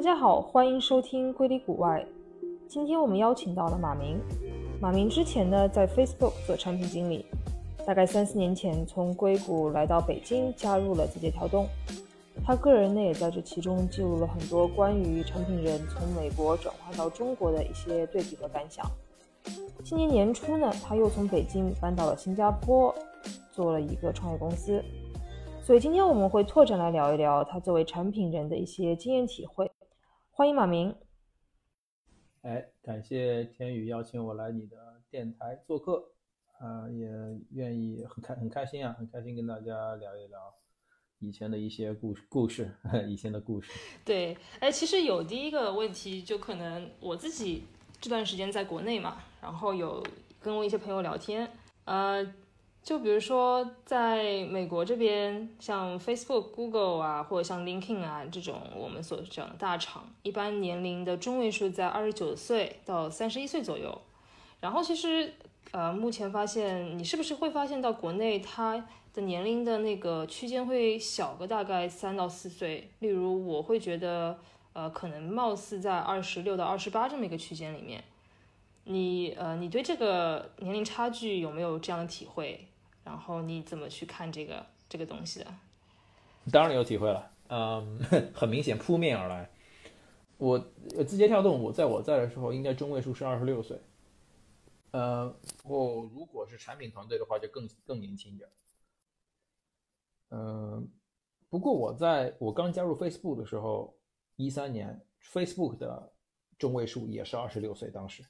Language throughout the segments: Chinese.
大家好，欢迎收听硅谷外。今天我们邀请到了马明。马明之前呢在 Facebook 做产品经理，大概三四年前从硅谷来到北京，加入了字节跳动。他个人呢也在这其中记录了很多关于产品人从美国转化到中国的一些对比和感想。今年年初呢，他又从北京搬到了新加坡，做了一个创业公司。所以今天我们会拓展来聊一聊他作为产品人的一些经验体会。欢迎马明。哎，感谢天宇邀请我来你的电台做客，啊，也愿意很开很开心啊，很开心跟大家聊一聊以前的一些故事故事，以前的故事。对，哎，其实有第一个问题，就可能我自己这段时间在国内嘛，然后有跟我一些朋友聊天，呃。就比如说，在美国这边，像 Facebook、Google 啊，或者像 LinkedIn 啊这种我们所讲的大厂，一般年龄的中位数在二十九岁到三十一岁左右。然后其实，呃，目前发现，你是不是会发现到国内它的年龄的那个区间会小个大概三到四岁？例如，我会觉得，呃，可能貌似在二十六到二十八这么一个区间里面。你呃，你对这个年龄差距有没有这样的体会？然后你怎么去看这个这个东西的？当然有体会了，嗯，很明显扑面而来。我字节跳动，我在我在的时候，应该中位数是二十六岁。呃，我如果是产品团队的话，就更更年轻一点。嗯，不过我在我刚加入 Facebook 的时候，一三年，Facebook 的中位数也是二十六岁，当时。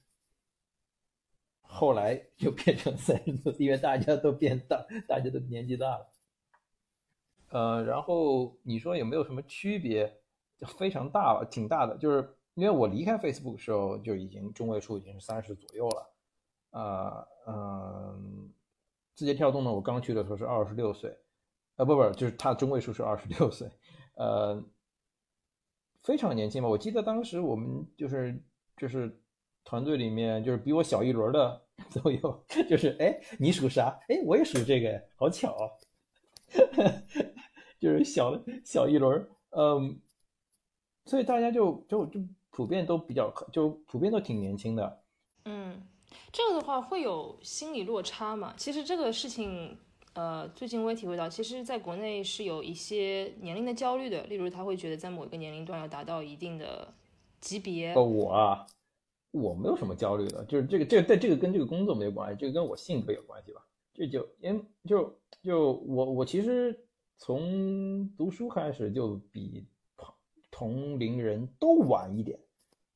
后来就变成三十多，因为大家都变大，大家都年纪大了。呃，然后你说有没有什么区别？非常大了，挺大的。就是因为我离开 Facebook 的时候，就已经中位数已经是三十左右了。啊，嗯，字节跳动呢，我刚去的时候是二十六岁，啊，不不，就是它中位数是二十六岁，呃，非常年轻嘛？我记得当时我们就是就是。团队里面就是比我小一轮的 都有，就是哎，你属啥？哎，我也属这个，好巧啊！就是小小一轮，嗯，所以大家就就就普遍都比较，就普遍都挺年轻的。嗯，这个的话会有心理落差嘛？其实这个事情，呃，最近我也体会到，其实在国内是有一些年龄的焦虑的，例如他会觉得在某一个年龄段要达到一定的级别。哦，我啊。我没有什么焦虑的，就是这个，这个，但这个跟这个工作没有关系，这个跟我性格有关系吧。这就因就就我我其实从读书开始就比同龄人都晚一点，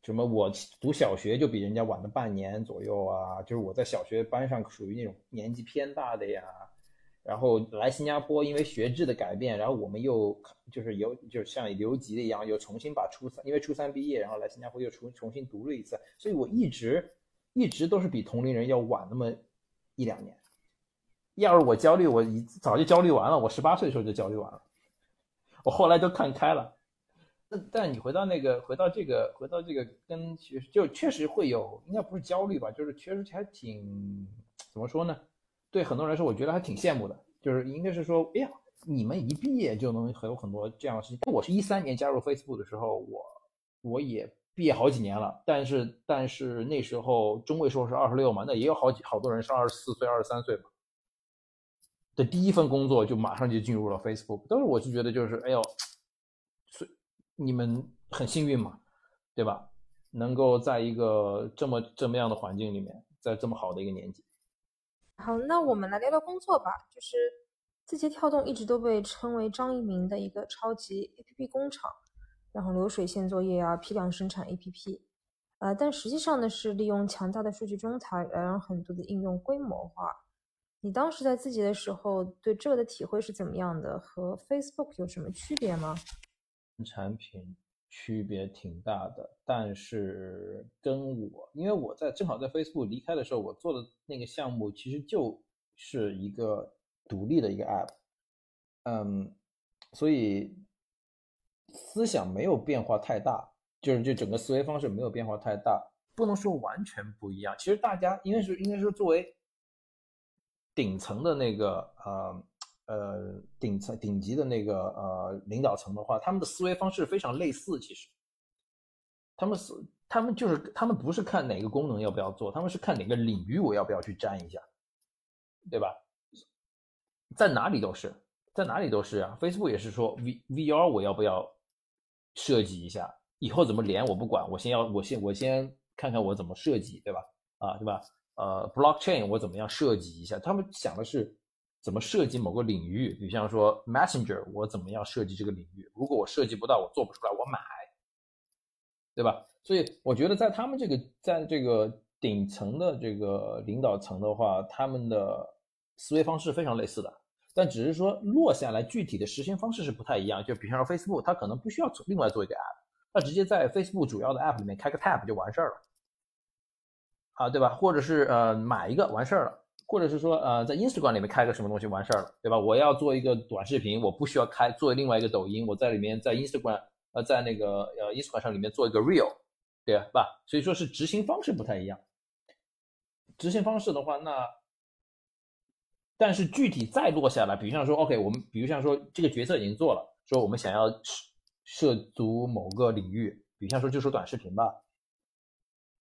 什么我读小学就比人家晚了半年左右啊，就是我在小学班上属于那种年纪偏大的呀。然后来新加坡，因为学制的改变，然后我们又就是有，就是像留级的一样，又重新把初三，因为初三毕业，然后来新加坡又重重新读了一次，所以我一直一直都是比同龄人要晚那么一两年。要是我焦虑，我一早就焦虑完了，我十八岁的时候就焦虑完了，我后来都看开了。但但你回到那个，回到这个，回到这个跟学就确实会有，应该不是焦虑吧，就是确实还挺怎么说呢？对很多人来说，我觉得还挺羡慕的，就是应该是说，哎呀，你们一毕业就能很有很多这样的事情。我是一三年加入 Facebook 的时候，我我也毕业好几年了，但是但是那时候中位数是二十六嘛，那也有好几好多人是二十四岁、二十三岁嘛。的第一份工作就马上就进入了 Facebook，但是我就觉得就是，哎呦，所你们很幸运嘛，对吧？能够在一个这么这么样的环境里面，在这么好的一个年纪。好，那我们来聊聊工作吧。就是字节跳动一直都被称为张一鸣的一个超级 APP 工厂，然后流水线作业啊，批量生产 APP，呃，但实际上呢是利用强大的数据中台来让很多的应用规模化。你当时在字节的时候，对这个的体会是怎么样的？和 Facebook 有什么区别吗？产品。区别挺大的，但是跟我，因为我在正好在 Facebook 离开的时候，我做的那个项目其实就是一个独立的一个 App，嗯，所以思想没有变化太大，就是就整个思维方式没有变化太大，不能说完全不一样。其实大家应该是应该是作为顶层的那个呃。呃，顶层顶级的那个呃领导层的话，他们的思维方式非常类似。其实，他们是他们就是他们不是看哪个功能要不要做，他们是看哪个领域我要不要去沾一下，对吧？在哪里都是，在哪里都是啊。Facebook 也是说 V VR 我要不要设计一下，以后怎么连我不管，我先要我先我先看看我怎么设计，对吧？啊，对吧？呃，Blockchain 我怎么样设计一下？他们想的是怎么设计某个领域，比方说 Messenger 我怎么样设计这个领域？如果我设计不到，我做不出来，我买。对吧？所以我觉得在他们这个在这个顶层的这个领导层的话，他们的思维方式非常类似的，但只是说落下来具体的实现方式是不太一样。就比方说 Facebook，它可能不需要做另外做一个 App，它直接在 Facebook 主要的 App 里面开个 Tab 就完事儿了，啊，对吧？或者是呃买一个完事儿了，或者是说呃在 Instagram 里面开个什么东西完事儿了，对吧？我要做一个短视频，我不需要开做另外一个抖音，我在里面在 Instagram。呃，在那个呃，Instagram 上里面做一个 Real，对吧？所以说是执行方式不太一样。执行方式的话，那但是具体再落下来，比如像说，OK，我们比如像说这个决策已经做了，说我们想要涉足某个领域，比如像说就说短视频吧。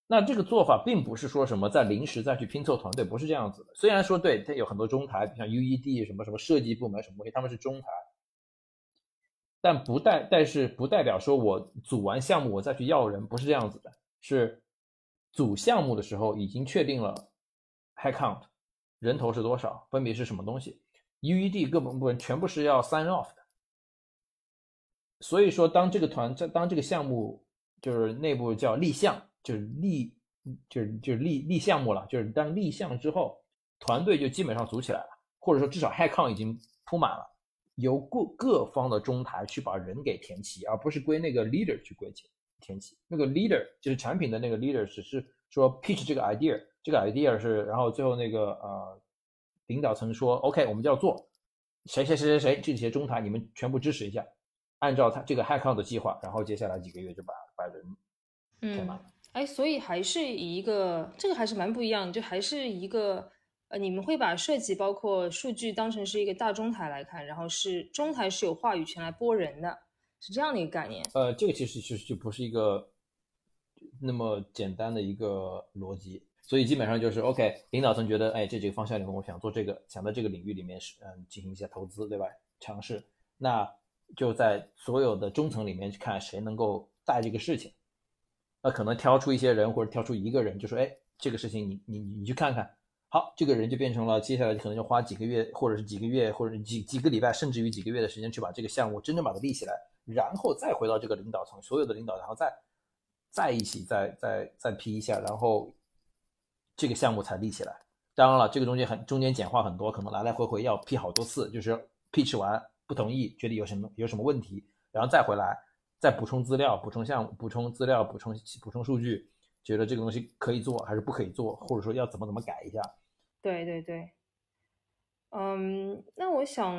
那这个做法并不是说什么在临时再去拼凑团队，不是这样子的。虽然说对它有很多中台，像 UED 什么什么设计部门什么东西，他们是中台。但不代，但是不代表说我组完项目我再去要人，不是这样子的。是组项目的时候已经确定了 head count 人头是多少，分别是什么东西，UED 各部分全部是要 sign off 的。所以说，当这个团在当这个项目就是内部叫立项，就是立就是就是立立项目了，就是当立项之后，团队就基本上组起来了，或者说至少 head count 已经铺满了。由各各方的中台去把人给填齐，而不是归那个 leader 去归填填齐。那个 leader 就是产品的那个 leader，只是说 pitch 这个 idea，这个 idea 是，然后最后那个呃领导层说 OK，我们就要做，谁谁谁谁谁这些中台你们全部支持一下，按照他这个 hack out 的计划，然后接下来几个月就把把人填满了。哎，所以还是以一个这个还是蛮不一样，就还是一个。呃，你们会把设计包括数据当成是一个大中台来看，然后是中台是有话语权来拨人的，是这样的一个概念。呃，这个其实其实就不是一个那么简单的一个逻辑，所以基本上就是 OK，领导层觉得，哎，这几个方向里面，我想做这个，想在这个领域里面是嗯进行一些投资，对吧？尝试，那就在所有的中层里面去看谁能够带这个事情，那可能挑出一些人或者挑出一个人，就说，哎，这个事情你你你去看看。好，这个人就变成了接下来可能就花几个月，或者是几个月，或者几几个礼拜，甚至于几个月的时间去把这个项目真正把它立起来，然后再回到这个领导层，所有的领导，然后再再一起再再再批一下，然后这个项目才立起来。当然了，这个中间很中间简化很多，可能来来回回要批好多次，就是 pitch 完不同意，觉得有什么有什么问题，然后再回来再补充资料，补充项目，补充资料，补充补充数据，觉得这个东西可以做还是不可以做，或者说要怎么怎么改一下。对对对，嗯，那我想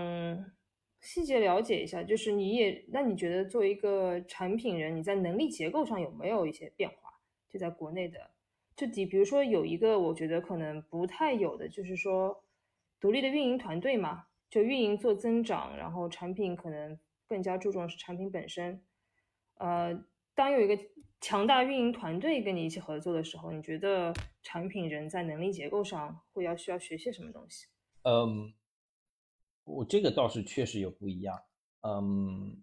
细节了解一下，就是你也，那你觉得作为一个产品人，你在能力结构上有没有一些变化？就在国内的，就比比如说有一个我觉得可能不太有的，就是说独立的运营团队嘛，就运营做增长，然后产品可能更加注重是产品本身。呃，当有一个强大运营团队跟你一起合作的时候，你觉得？产品人在能力结构上会要需要学些什么东西？嗯，我这个倒是确实有不一样。嗯，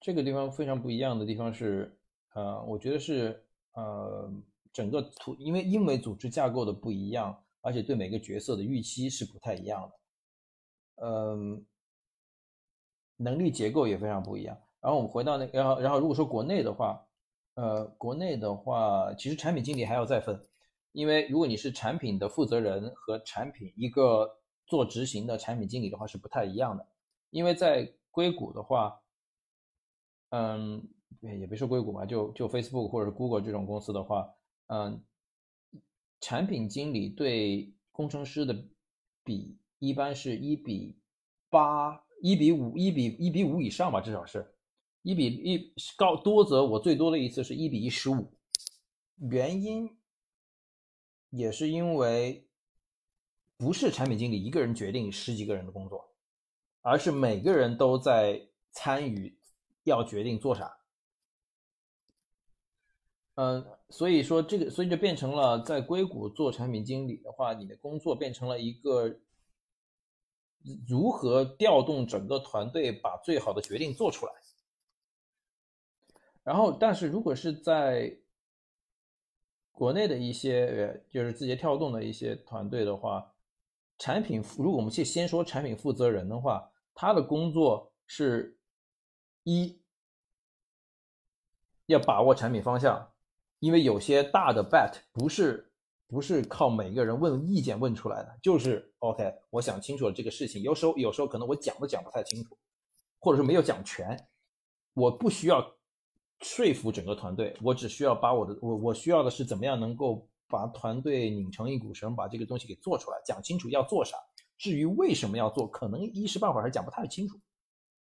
这个地方非常不一样的地方是，呃，我觉得是呃，整个图，因为因为组织架构的不一样，而且对每个角色的预期是不太一样的。嗯，能力结构也非常不一样。然后我们回到那，然后然后如果说国内的话。呃，国内的话，其实产品经理还要再分，因为如果你是产品的负责人和产品一个做执行的产品经理的话是不太一样的，因为在硅谷的话，嗯，也别说硅谷嘛，就就 Facebook 或者是 Google 这种公司的话，嗯，产品经理对工程师的比一般是一比八，一比五，一比一比五以上吧，至少是。一比一高多则，我最多的一次是一比一十五。原因也是因为不是产品经理一个人决定十几个人的工作，而是每个人都在参与，要决定做啥。嗯，所以说这个，所以就变成了在硅谷做产品经理的话，你的工作变成了一个如何调动整个团队把最好的决定做出来。然后，但是如果是在国内的一些呃就是字节跳动的一些团队的话，产品如果我们去先说产品负责人的话，他的工作是一要把握产品方向。因为有些大的 bet 不是不是靠每个人问意见问出来的，就是 OK，我想清楚了这个事情。有时候有时候可能我讲都讲不太清楚，或者是没有讲全，我不需要说服整个团队，我只需要把我的我我需要的是怎么样能够把团队拧成一股绳，把这个东西给做出来，讲清楚要做啥。至于为什么要做，可能一时半会儿还讲不太清楚，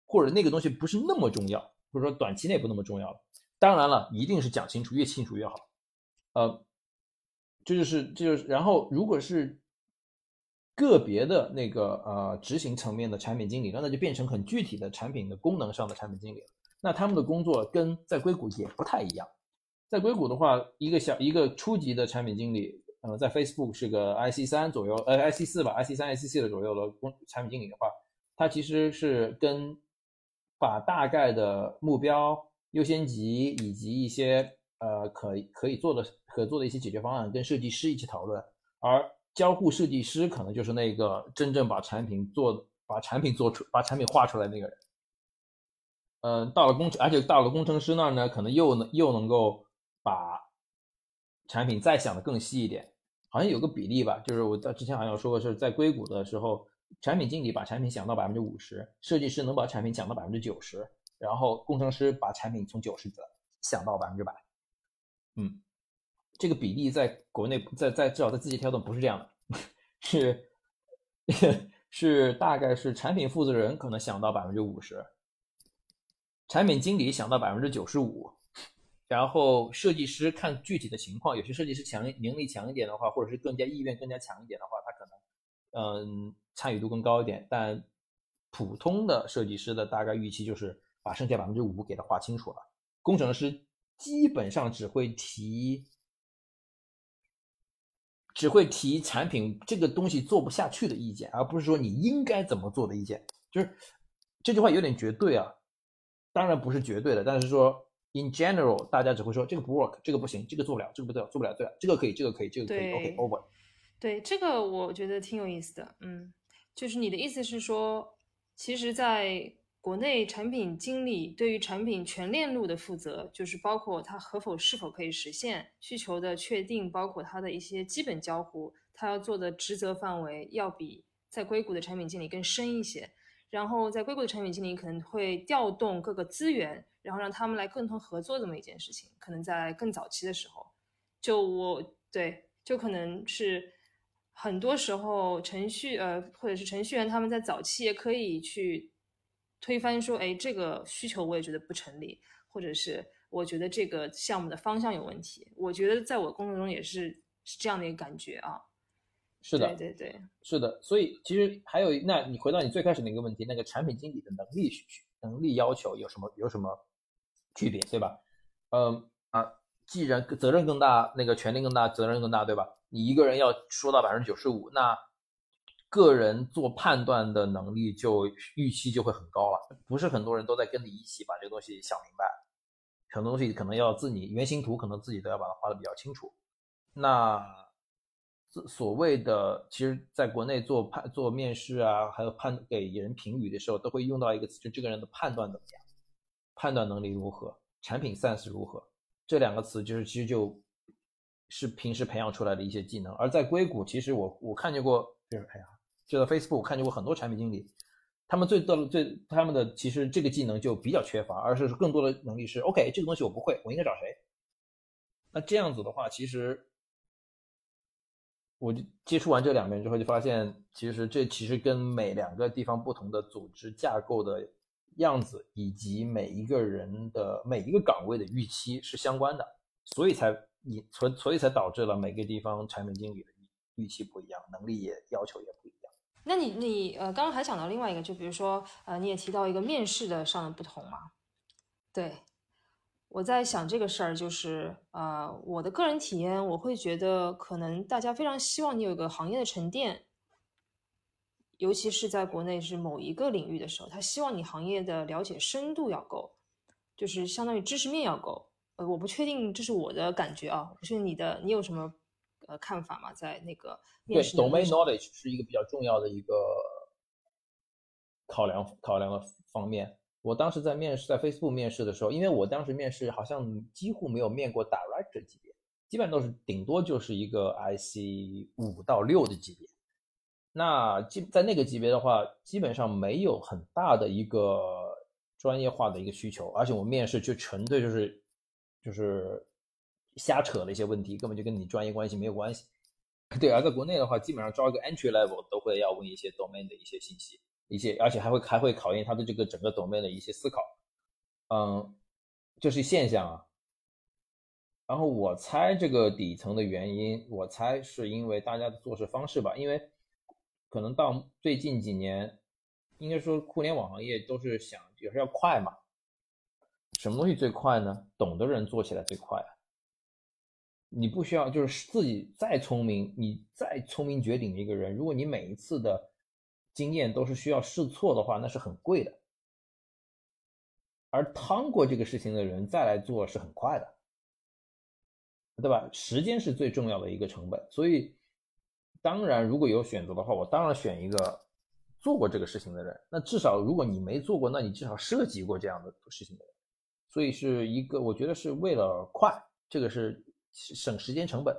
或者那个东西不是那么重要，或者说短期内不那么重要了。当然了，一定是讲清楚，越清楚越好。呃，这就是这就是，然后如果是个别的那个呃执行层面的产品经理，那那就变成很具体的产品的功能上的产品经理了。那他们的工作跟在硅谷也不太一样。在硅谷的话，一个小一个初级的产品经理，呃，在 Facebook 是个 IC 三左右，呃，IC 四吧，IC 三、IC 四的左右的工产品经理的话，他其实是跟把大概的目标。优先级以及一些呃可可以做的可做的一些解决方案，跟设计师一起讨论，而交互设计师可能就是那个真正把产品做把产品做出把产品画出来那个人。嗯，到了工程，而且到了工程师那儿呢，可能又能又能够把产品再想的更细一点。好像有个比例吧，就是我在之前好像说过，是在硅谷的时候，产品经理把产品想到百分之五十，设计师能把产品想到百分之九十。然后工程师把产品从九十想到百分之百，嗯，这个比例在国内在在至少在字节跳动不是这样的，是是大概是产品负责人可能想到百分之五十，产品经理想到百分之九十五，然后设计师看具体的情况，有些设计师强能力强一点的话，或者是更加意愿更加强一点的话，他可能嗯参与度更高一点，但普通的设计师的大概预期就是。把剩下百分之五给他划清楚了。工程师基本上只会提，只会提产品这个东西做不下去的意见，而不是说你应该怎么做的意见。就是这句话有点绝对啊，当然不是绝对的，但是说 in general，大家只会说这个不 work，这个不行，这个做不了，这个不对，做不了，对，这个可以，这个可以，这个可以，OK over。对，这个我觉得挺有意思的。嗯，就是你的意思是说，其实，在国内产品经理对于产品全链路的负责，就是包括它可否是否可以实现需求的确定，包括它的一些基本交互，他要做的职责范围要比在硅谷的产品经理更深一些。然后在硅谷的产品经理可能会调动各个资源，然后让他们来共同合作这么一件事情。可能在更早期的时候，就我对，就可能是很多时候程序呃或者是程序员他们在早期也可以去。推翻说，哎，这个需求我也觉得不成立，或者是我觉得这个项目的方向有问题。我觉得在我工作中也是是这样的一个感觉啊。是的，对对对，是的。所以其实还有，那你回到你最开始那个问题，那个产品经理的能力需能力要求有什么有什么区别，对吧？嗯啊，既然责任更大，那个权力更大，责任更大，对吧？你一个人要说到百分之九十五，那。个人做判断的能力就预期就会很高了，不是很多人都在跟你一起把这个东西想明白，很多东西可能要自己原型图可能自己都要把它画的比较清楚。那所谓的其实在国内做判做面试啊，还有判给人评语的时候，都会用到一个词，就这个人的判断怎么样，判断能力如何，产品 sense 如何，这两个词就是其实就是平时培养出来的一些技能。而在硅谷，其实我我看见过，就是哎呀。就在 Facebook 看见过很多产品经理，他们最多的最他们的其实这个技能就比较缺乏，而是更多的能力是 OK 这个东西我不会，我应该找谁？那这样子的话，其实我就接触完这两边之后，就发现其实这其实跟每两个地方不同的组织架构的样子，以及每一个人的每一个岗位的预期是相关的，所以才你所所以才导致了每个地方产品经理的预期不一样，能力也要求也不一样。那你你呃，刚刚还想到另外一个，就比如说呃，你也提到一个面试的上的不同嘛？对，我在想这个事儿，就是呃，我的个人体验，我会觉得可能大家非常希望你有一个行业的沉淀，尤其是在国内是某一个领域的时候，他希望你行业的了解深度要够，就是相当于知识面要够。呃，我不确定这是我的感觉啊，不是你的，你有什么呃看法嘛？在那个对 domain knowledge 是一个比较重要的一个考量考量的方面。我当时在面试，在 Facebook 面试的时候，因为我当时面试好像几乎没有面过 Director 级别，基本上都是顶多就是一个 IC 五到六的级别。那基在那个级别的话，基本上没有很大的一个专业化的一个需求，而且我面试就纯粹就是就是瞎扯了一些问题，根本就跟你专业关系没有关系。对，而在国内的话，基本上招一个 Entry Level 都会要问一些 Domain 的一些信息。一些，而且还会还会考验他的这个整个 domain 的一些思考，嗯，这是现象啊。然后我猜这个底层的原因，我猜是因为大家的做事方式吧，因为可能到最近几年，应该说互联网行业都是想也是要快嘛。什么东西最快呢？懂的人做起来最快啊。你不需要就是自己再聪明，你再聪明绝顶的一个人，如果你每一次的经验都是需要试错的话，那是很贵的。而趟过这个事情的人再来做是很快的，对吧？时间是最重要的一个成本。所以，当然如果有选择的话，我当然选一个做过这个事情的人。那至少如果你没做过，那你至少涉及过这样的事情的人。所以是一个，我觉得是为了快，这个是省时间成本。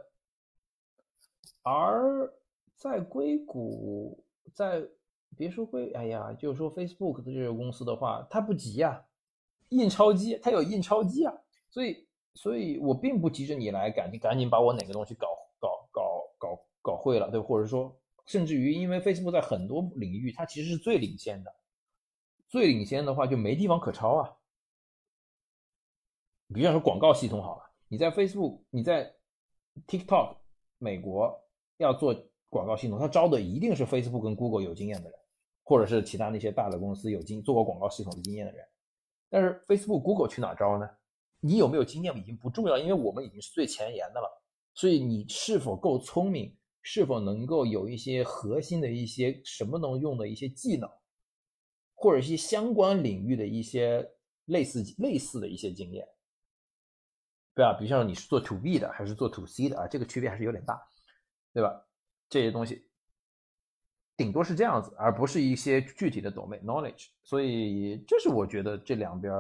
而在硅谷，在别说硅，哎呀，就是说 Facebook 的这个公司的话，它不急呀，印钞机它有印钞机啊，所以，所以我并不急着你来赶紧赶紧把我哪个东西搞搞搞搞搞会了，对或者说，甚至于因为 Facebook 在很多领域它其实是最领先的，最领先的话就没地方可抄啊。比方说广告系统好了，你在 Facebook，你在 TikTok，美国要做广告系统，它招的一定是 Facebook 跟 Google 有经验的人。或者是其他那些大的公司有经做过广告系统的经验的人，但是 Facebook、Google 去哪招呢？你有没有经验已经不重要，因为我们已经是最前沿的了。所以你是否够聪明，是否能够有一些核心的一些什么能用的一些技能，或者一些相关领域的一些类似类似的一些经验，对吧？比如像你是做 To B 的还是做 To C 的啊，这个区别还是有点大，对吧？这些东西。顶多是这样子，而不是一些具体的 domain knowledge，所以这是我觉得这两边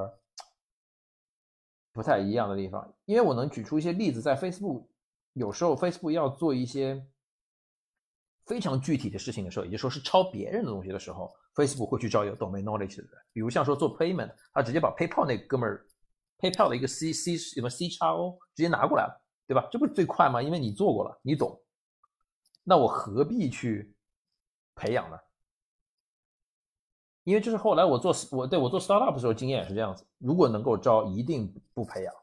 不太一样的地方。因为我能举出一些例子，在 Facebook，有时候 Facebook 要做一些非常具体的事情的时候，也就说是抄别人的东西的时候，Facebook 会去招有 domain knowledge 的人。比如像说做 payment，他直接把 PayPal 那哥们儿 PayPal 的一个 C C 什么 C 叉 O 直接拿过来了，对吧？这不是最快吗？因为你做过了，你懂。那我何必去？培养呢，因为就是后来我做我对我做 startup 的时候经验也是这样子，如果能够招，一定不培养。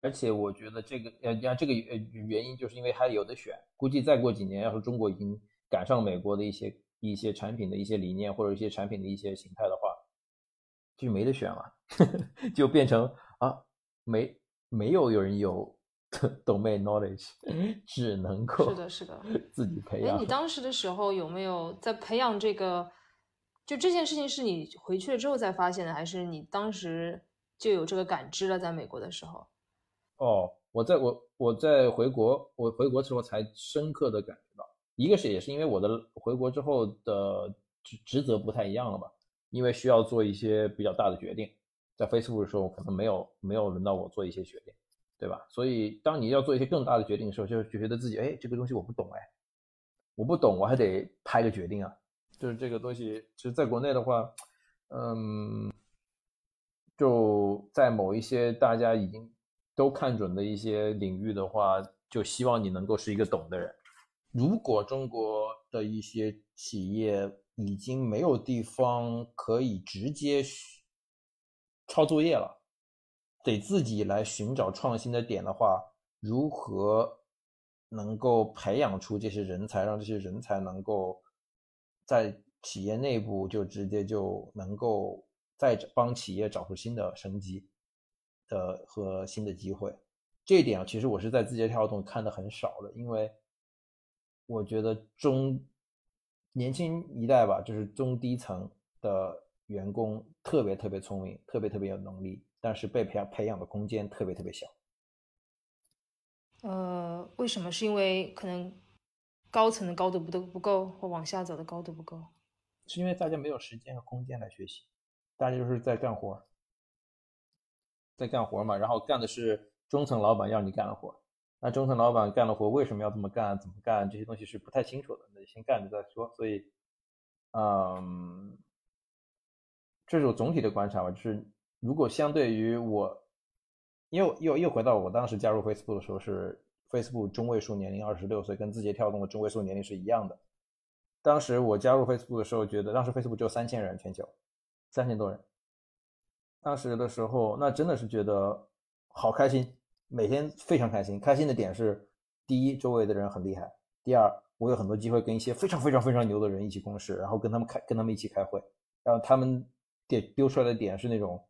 而且我觉得这个呃，这个呃原因就是因为还有的选，估计再过几年，要是中国已经赶上美国的一些一些产品的一些理念或者一些产品的一些形态的话，就没得选了，就变成啊没没有有人有。domain knowledge 只能 够是的，是的，自己培养。哎，你当时的时候有没有在培养这个？就这件事情是你回去了之后才发现的，还是你当时就有这个感知了？在美国的时候？哦，我在我我在回国，我回国之后才深刻的感觉到，一个是也是因为我的回国之后的职职责不太一样了吧，因为需要做一些比较大的决定，在 Facebook 的时候可能没有没有轮到我做一些决定。对吧？所以当你要做一些更大的决定的时候，就就觉得自己哎，这个东西我不懂哎，我不懂，我还得拍个决定啊。就是这个东西，其实在国内的话，嗯，就在某一些大家已经都看准的一些领域的话，就希望你能够是一个懂的人。如果中国的一些企业已经没有地方可以直接抄作业了。得自己来寻找创新的点的话，如何能够培养出这些人才，让这些人才能够在企业内部就直接就能够再帮企业找出新的生机？的和新的机会。这一点啊，其实我是在字节跳动看的很少的，因为我觉得中年轻一代吧，就是中低层的员工特别特别聪明，特别特别有能力，但是被培养培养的空间特别特别小。呃，为什么？是因为可能高层的高度不都不够，或往下走的高度不够？是因为大家没有时间和空间来学习，大家就是在干活，在干活嘛，然后干的是。中层老板要你干的活，那中层老板干的活为什么要这么干？怎么干？这些东西是不太清楚的，那就先干着再说。所以，嗯，这是我总体的观察吧。就是如果相对于我，又又又回到我当时加入 Facebook 的时候，是 Facebook 中位数年龄二十六岁，跟字节跳动的中位数年龄是一样的。当时我加入 Facebook 的时候，觉得当时 Facebook 只有三千人，全球三千多人。当时的时候，那真的是觉得。好开心，每天非常开心。开心的点是，第一，周围的人很厉害；第二，我有很多机会跟一些非常非常非常牛的人一起共事，然后跟他们开，跟他们一起开会。然后他们点丢出来的点是那种，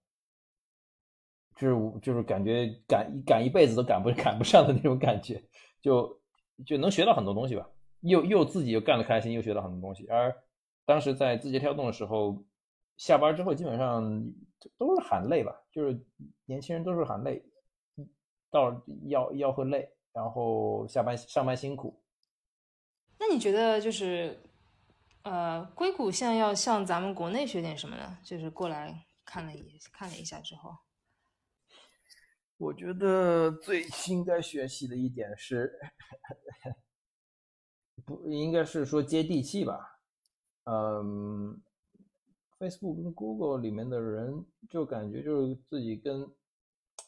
就是就是感觉赶赶一辈子都赶不 赶不上的那种感觉，就就能学到很多东西吧。又又自己又干得开心，又学到很多东西。而当时在字节跳动的时候，下班之后基本上都是喊累吧，就是年轻人都是喊累。到要要会累，然后下班上班辛苦。那你觉得就是，呃，硅谷现在要向咱们国内学点什么呢？就是过来看了一看了一下之后，我觉得最应该学习的一点是，不应该是说接地气吧？嗯，Facebook 跟 Google 里面的人就感觉就是自己跟。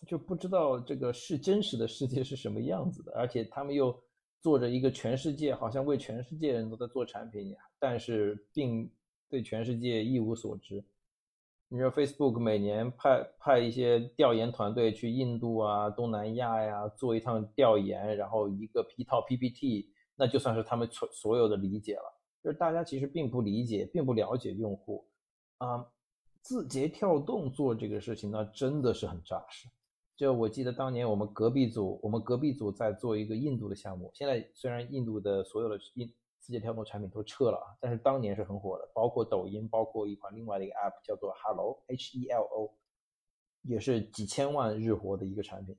就不知道这个是真实的世界是什么样子的，而且他们又做着一个全世界好像为全世界人都在做产品，但是并对全世界一无所知。你说 Facebook 每年派派一些调研团队去印度啊、东南亚呀做一趟调研，然后一个一套 PPT，那就算是他们所所有的理解了。就是大家其实并不理解，并不了解用户啊。字节跳动做这个事情，那真的是很扎实。就我记得当年我们隔壁组，我们隔壁组在做一个印度的项目。现在虽然印度的所有的印字节跳动产品都撤了啊，但是当年是很火的，包括抖音，包括一款另外的一个 app 叫做 Hello H E L O，也是几千万日活的一个产品。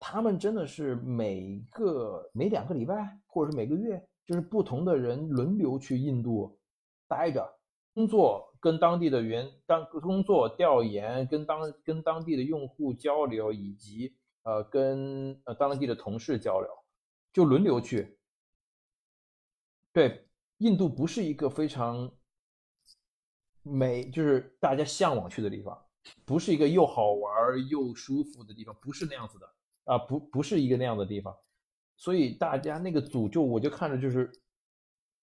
他们真的是每个每两个礼拜，或者是每个月，就是不同的人轮流去印度待着工作。跟当地的员当工作调研，跟当跟当地的用户交流，以及呃跟呃当地的同事交流，就轮流去。对，印度不是一个非常美，就是大家向往去的地方，不是一个又好玩又舒服的地方，不是那样子的啊，不不是一个那样的地方，所以大家那个组就我就看着就是。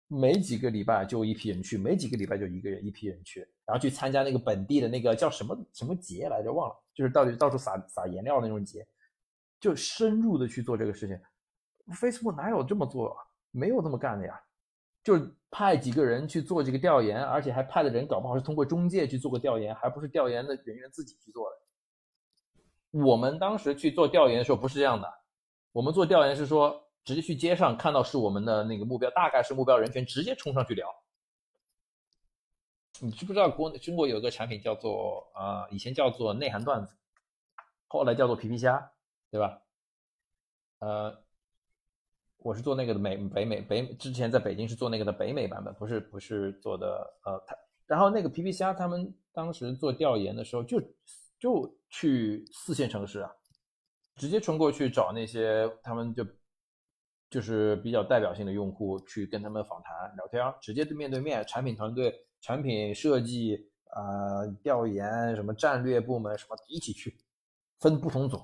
没几个礼拜就一批人去，没几个礼拜就一个人一批人去，然后去参加那个本地的那个叫什么什么节来着，忘了，就是到底到处撒撒颜料那种节，就深入的去做这个事情。Facebook 哪有这么做？没有这么干的呀，就派几个人去做这个调研，而且还派的人搞不好是通过中介去做个调研，还不是调研的人员自己去做的。我们当时去做调研的时候不是这样的，我们做调研是说。直接去街上看到是我们的那个目标，大概是目标人群，直接冲上去聊。你知不知道国中国有个产品叫做啊，以前叫做内涵段子，后来叫做皮皮虾，对吧？呃，我是做那个的美北美北，之前在北京是做那个的北美版本，不是不是做的呃，他然后那个皮皮虾他们当时做调研的时候，就就去四线城市啊，直接冲过去找那些他们就。就是比较代表性的用户去跟他们访谈聊天，直接面对面，产品团队、产品设计啊、调研什么战略部门什么一起去，分不同组。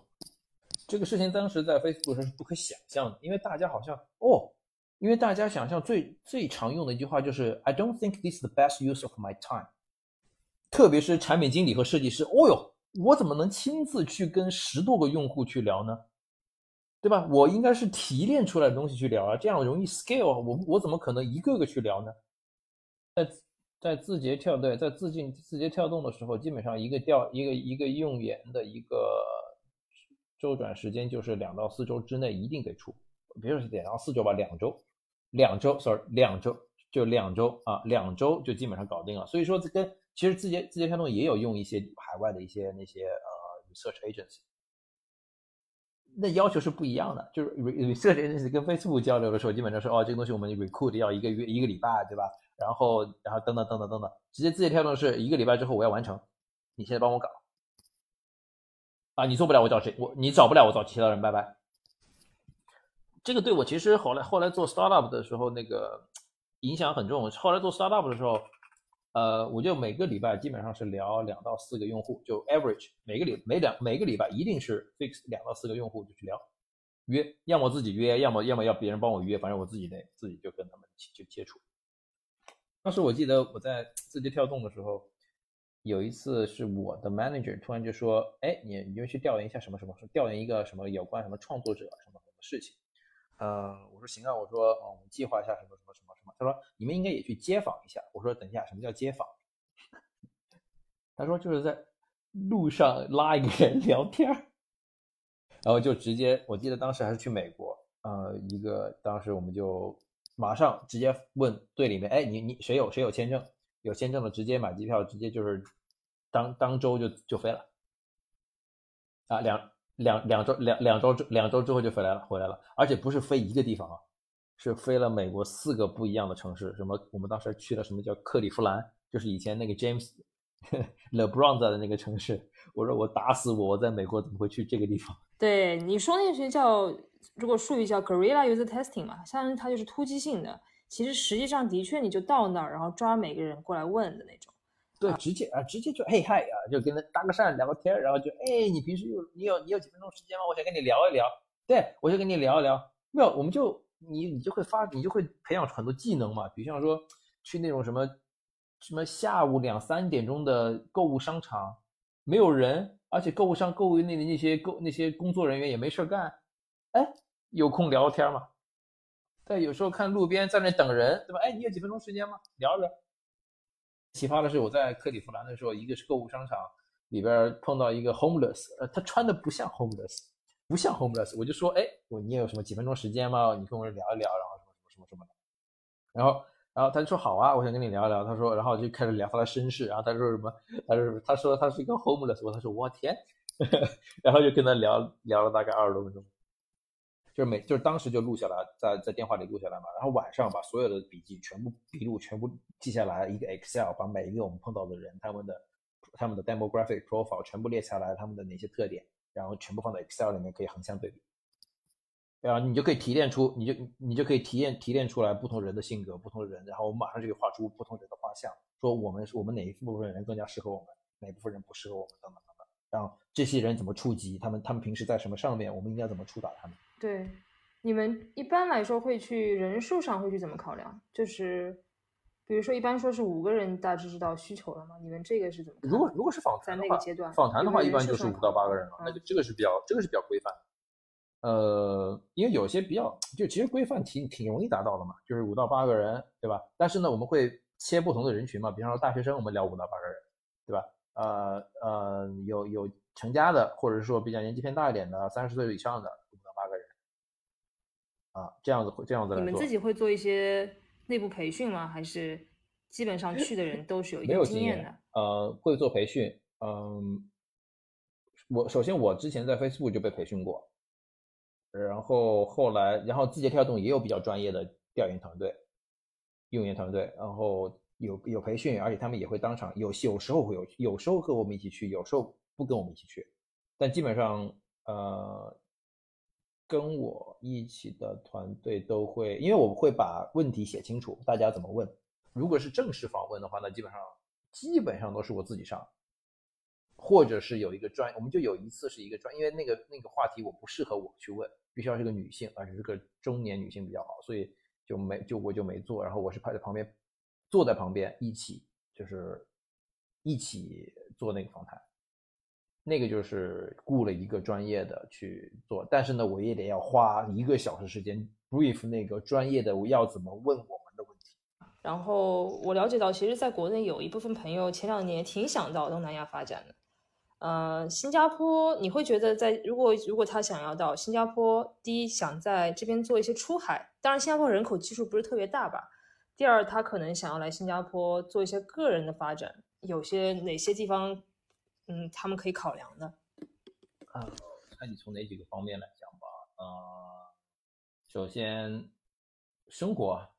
这个事情当时在 Facebook 上是不可想象的，因为大家好像哦，因为大家想象最最常用的一句话就是 I don't think this is the best use of my time。特别是产品经理和设计师，哦哟，我怎么能亲自去跟十多个用户去聊呢？对吧？我应该是提炼出来的东西去聊啊，这样容易 scale 啊。我我怎么可能一个个去聊呢？在在字节跳对，在字进字节跳动的时候，基本上一个调一个一个用研的一个周转时间就是两到四周之内一定得出，别说是两到四周吧，两周，两周，sorry，两周就两周啊，两周就基本上搞定了。所以说这跟其实字节字节跳动也有用一些海外的一些那些呃 research agency，那要求是不一样的。就是 research agency 跟 Facebook 交流的时候，基本上是哦，这个东西我们 recruit 要一个月一个礼拜，对吧？然后然后等等等等等等，直接字节跳动是一个礼拜之后我要完成，你现在帮我搞啊，你做不了我找谁？我你找不了我找其他人，拜拜。这个对我其实后来后来做 startup 的时候那个影响很重。后来做 startup 的时候。呃，我就每个礼拜基本上是聊两到四个用户，就 average 每个礼每两每个礼拜一定是 fix 两到四个用户就去聊约，要么自己约，要么要么要别人帮我约，反正我自己得自己就跟他们去就接触。当时我记得我在字节跳动的时候，有一次是我的 manager 突然就说，哎，你你就去调研一下什么什么，调研一个什么有关什么创作者什么什么事情。呃，我说行啊，我说哦，我们计划一下什么什么什么什么。他说你们应该也去街访一下。我说等一下，什么叫街访？他说就是在路上拉一个人聊天然后就直接，我记得当时还是去美国，呃，一个当时我们就马上直接问队里面，哎，你你谁有谁有签证？有签证的直接买机票，直接就是当当周就就飞了啊两。两两周两两周之两周之后就回来了，回来了，而且不是飞一个地方啊，是飞了美国四个不一样的城市。什么？我们当时去了什么叫克利夫兰，就是以前那个 James LeBron 在的那个城市。我说我打死我，我在美国怎么会去这个地方？对，你说那个学叫，如果术语叫 Guerrilla User Testing 嘛，相当于它就是突击性的。其实实际上的确你就到那儿，然后抓每个人过来问的那种。对，直接啊，直接就嘿嗨啊，就跟他搭个讪聊个天，然后就哎，你平时有你有你有几分钟时间吗？我想跟你聊一聊。对我就跟你聊一聊。没有，我们就你你就会发，你就会培养出很多技能嘛。比如像说去那种什么什么下午两三点钟的购物商场，没有人，而且购物商购物那那些购那些工作人员也没事干，哎，有空聊天嘛。对，有时候看路边在那等人，对吧？哎，你有几分钟时间吗？聊一聊。奇葩的是，我在克利夫兰的时候，一个是购物商场里边碰到一个 homeless，呃，他穿的不像 homeless，不像 homeless，我就说，哎，我你也有什么几分钟时间吗？你跟我聊一聊，然后什么什么什么什么的，然后，然后他就说好啊，我想跟你聊一聊。他说，然后就开始聊他的身世，然后他说什么？他说他说他是一个 homeless，我他说我天，然后就跟他聊聊了大概二十多分钟。就是每就是当时就录下来，在在电话里录下来嘛，然后晚上把所有的笔记全部笔录全部记下来，一个 Excel 把每一个我们碰到的人他们的他们的 demographic profile 全部列下来，他们的哪些特点，然后全部放在 Excel 里面可以横向对比，对啊你就可以提炼出，你就你就可以提炼提炼出来不同人的性格，不同的人，然后我们马上就可以画出不同人的画像，说我们我们哪一部分人更加适合我们，哪部分人不适合我们等等等等，然后这些人怎么触及他们，他们平时在什么上面，我们应该怎么触达他们。对，你们一般来说会去人数上会去怎么考量？就是，比如说一般说是五个人，大致知道需求了吗？你们这个是怎么？如果如果是访谈在那个阶段，访谈的话一般就是五到八个人了，那就这个是比较这个是比较规范。呃，因为有些比较就其实规范挺挺容易达到的嘛，就是五到八个人，对吧？但是呢，我们会切不同的人群嘛，比方说大学生，我们聊五到八个人，对吧？呃呃，有有成家的，或者是说比较年纪偏大一点的，三十岁以上的。啊，这样子会这样子。你们自己会做一些内部培训吗？还是基本上去的人都是有一定经验的？呃，会做培训。嗯，我首先我之前在 Facebook 就被培训过，然后后来，然后字节跳动也有比较专业的调研团队、用研团队，然后有有培训，而且他们也会当场有有时候会有，有时候和我们一起去，有时候不跟我们一起去，但基本上呃。跟我一起的团队都会，因为我会把问题写清楚，大家怎么问。如果是正式访问的话，那基本上基本上都是我自己上，或者是有一个专，我们就有一次是一个专，因为那个那个话题我不适合我去问，必须要是个女性，而且是个中年女性比较好，所以就没就我就没做，然后我是派在旁边，坐在旁边一起就是一起做那个访谈。那个就是雇了一个专业的去做，但是呢，我也得要花一个小时时间 brief 那个专业的我要怎么问我们的问题。然后我了解到，其实在国内有一部分朋友前两年挺想到东南亚发展的。呃，新加坡，你会觉得在如果如果他想要到新加坡，第一想在这边做一些出海，当然新加坡人口基数不是特别大吧。第二，他可能想要来新加坡做一些个人的发展，有些哪些地方，嗯，他们可以考量的？啊，看你从哪几个方面来讲吧。呃，首先，生活，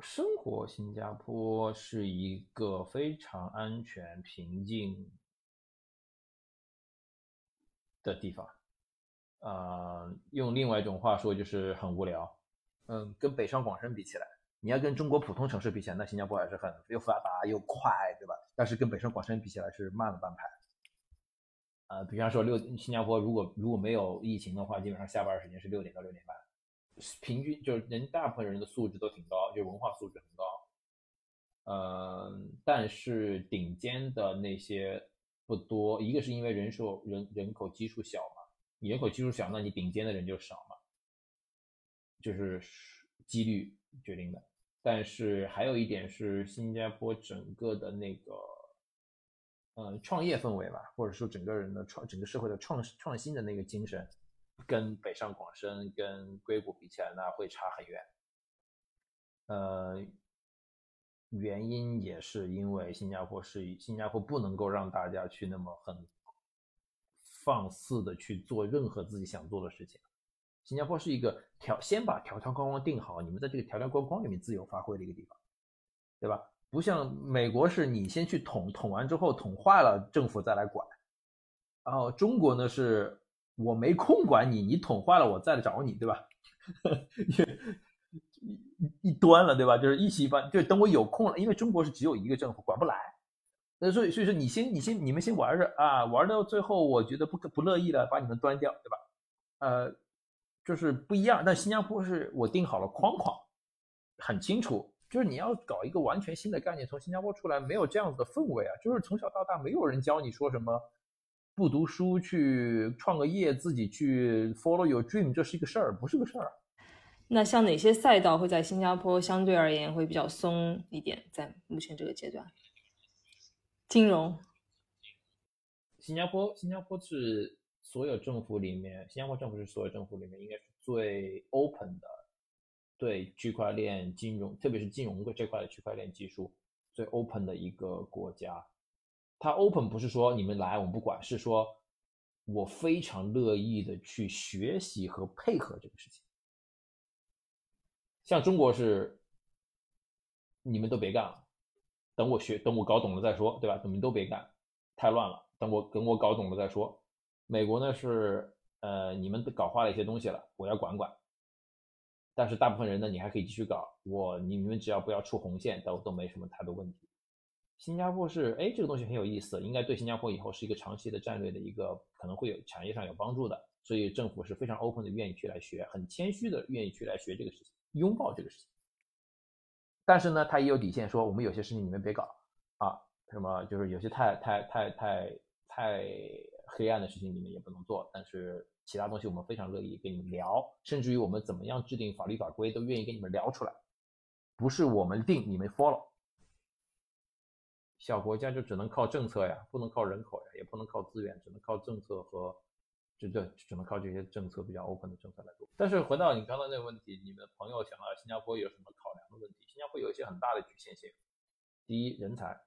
生活，新加坡是一个非常安全、平静。的地方，呃，用另外一种话说就是很无聊。嗯，跟北上广深比起来，你要跟中国普通城市比起来，那新加坡还是很又发达又快，对吧？但是跟北上广深比起来是慢了半拍。呃，比方说六新加坡如果如果没有疫情的话，基本上下班时间是六点到六点半，平均就是人大部分人的素质都挺高，就文化素质很高。嗯，但是顶尖的那些。不多，一个是因为人数人人口基数小嘛，你人口基数小，那你顶尖的人就少嘛，就是几率决定的。但是还有一点是新加坡整个的那个，嗯，创业氛围吧，或者说整个人的创整个社会的创创新的那个精神，跟北上广深跟硅谷比起来，那会差很远。呃。原因也是因为新加坡是新加坡不能够让大家去那么很放肆的去做任何自己想做的事情。新加坡是一个条先把条条框框定好，你们在这个条条框框里面自由发挥的一个地方，对吧？不像美国是你先去捅捅完之后捅坏了，政府再来管。然后中国呢是我没空管你，你捅坏了我再来找你，对吧？一一端了，对吧？就是一起把，就等我有空了，因为中国是只有一个政府，管不来。那所以，所以说你先，你先，你们先玩着啊，玩到最后，我觉得不不乐意了，把你们端掉，对吧？呃，就是不一样。但新加坡是我定好了框框，很清楚，就是你要搞一个完全新的概念，从新加坡出来，没有这样子的氛围啊。就是从小到大，没有人教你说什么不读书去创个业，自己去 follow your dream，这是一个事儿，不是个事儿。那像哪些赛道会在新加坡相对而言会比较松一点？在目前这个阶段，金融。新加坡，新加坡是所有政府里面，新加坡政府是所有政府里面应该是最 open 的，对区块链金融，特别是金融这块的区块链技术最 open 的一个国家。它 open 不是说你们来我们不管，是说我非常乐意的去学习和配合这个事情。像中国是，你们都别干了，等我学，等我搞懂了再说，对吧？你们都别干，太乱了。等我等我搞懂了再说。美国呢是，呃，你们搞坏了一些东西了，我要管管。但是大部分人呢，你还可以继续搞，我你们只要不要出红线，都都没什么太多问题。新加坡是，哎，这个东西很有意思，应该对新加坡以后是一个长期的战略的一个，可能会有产业上有帮助的。所以政府是非常 open 的，愿意去来学，很谦虚的愿意去来学这个事情。拥抱这个事情，但是呢，他也有底线，说我们有些事情你们别搞啊，什么就是有些太太太太太黑暗的事情你们也不能做，但是其他东西我们非常乐意跟你们聊，甚至于我们怎么样制定法律法规都愿意跟你们聊出来，不是我们定你们 follow，小国家就只能靠政策呀，不能靠人口呀，也不能靠资源，只能靠政策和。就这只能靠这些政策比较 open 的政策来做。但是回到你刚才那个问题，你们的朋友想到新加坡有什么考量的问题？新加坡有一些很大的局限性。第一，人才，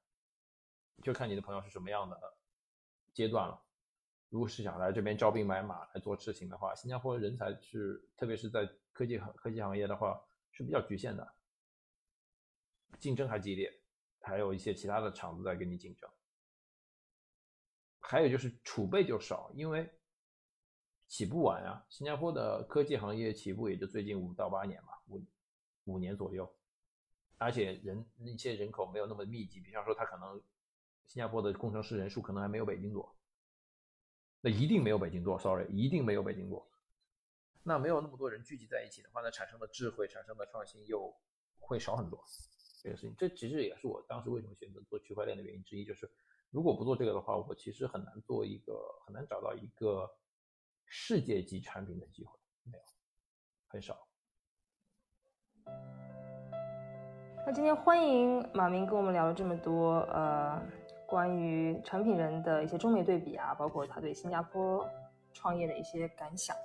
就看你的朋友是什么样的阶段了。如果是想来这边招兵买马来做事情的话，新加坡人才是，特别是在科技行科技行业的话是比较局限的，竞争还激烈，还有一些其他的厂子在跟你竞争。还有就是储备就少，因为。起步晚啊！新加坡的科技行业起步也就最近五到八年吧，五五年左右，而且人一些人口没有那么密集，比方说他可能新加坡的工程师人数可能还没有北京多，那一定没有北京多，sorry，一定没有北京多。那没有那么多人聚集在一起的话，那产生的智慧、产生的创新又会少很多。这个事情，这其实也是我当时为什么选择做区块链的原因之一，就是如果不做这个的话，我其实很难做一个，很难找到一个。世界级产品的机会没有，很少。那今天欢迎马明跟我们聊了这么多，呃，关于产品人的一些中美对比啊，包括他对新加坡创业的一些感想。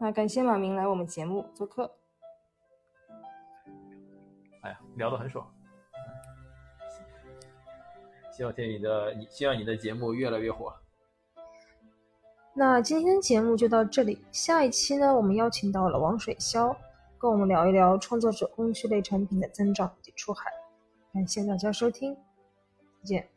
那感谢马明来我们节目做客。哎呀，聊得很爽。希望听你的，希望你的节目越来越火。那今天节目就到这里，下一期呢，我们邀请到了王水潇，跟我们聊一聊创作者工具类产品的增长以及出海。感谢大家收听，再见。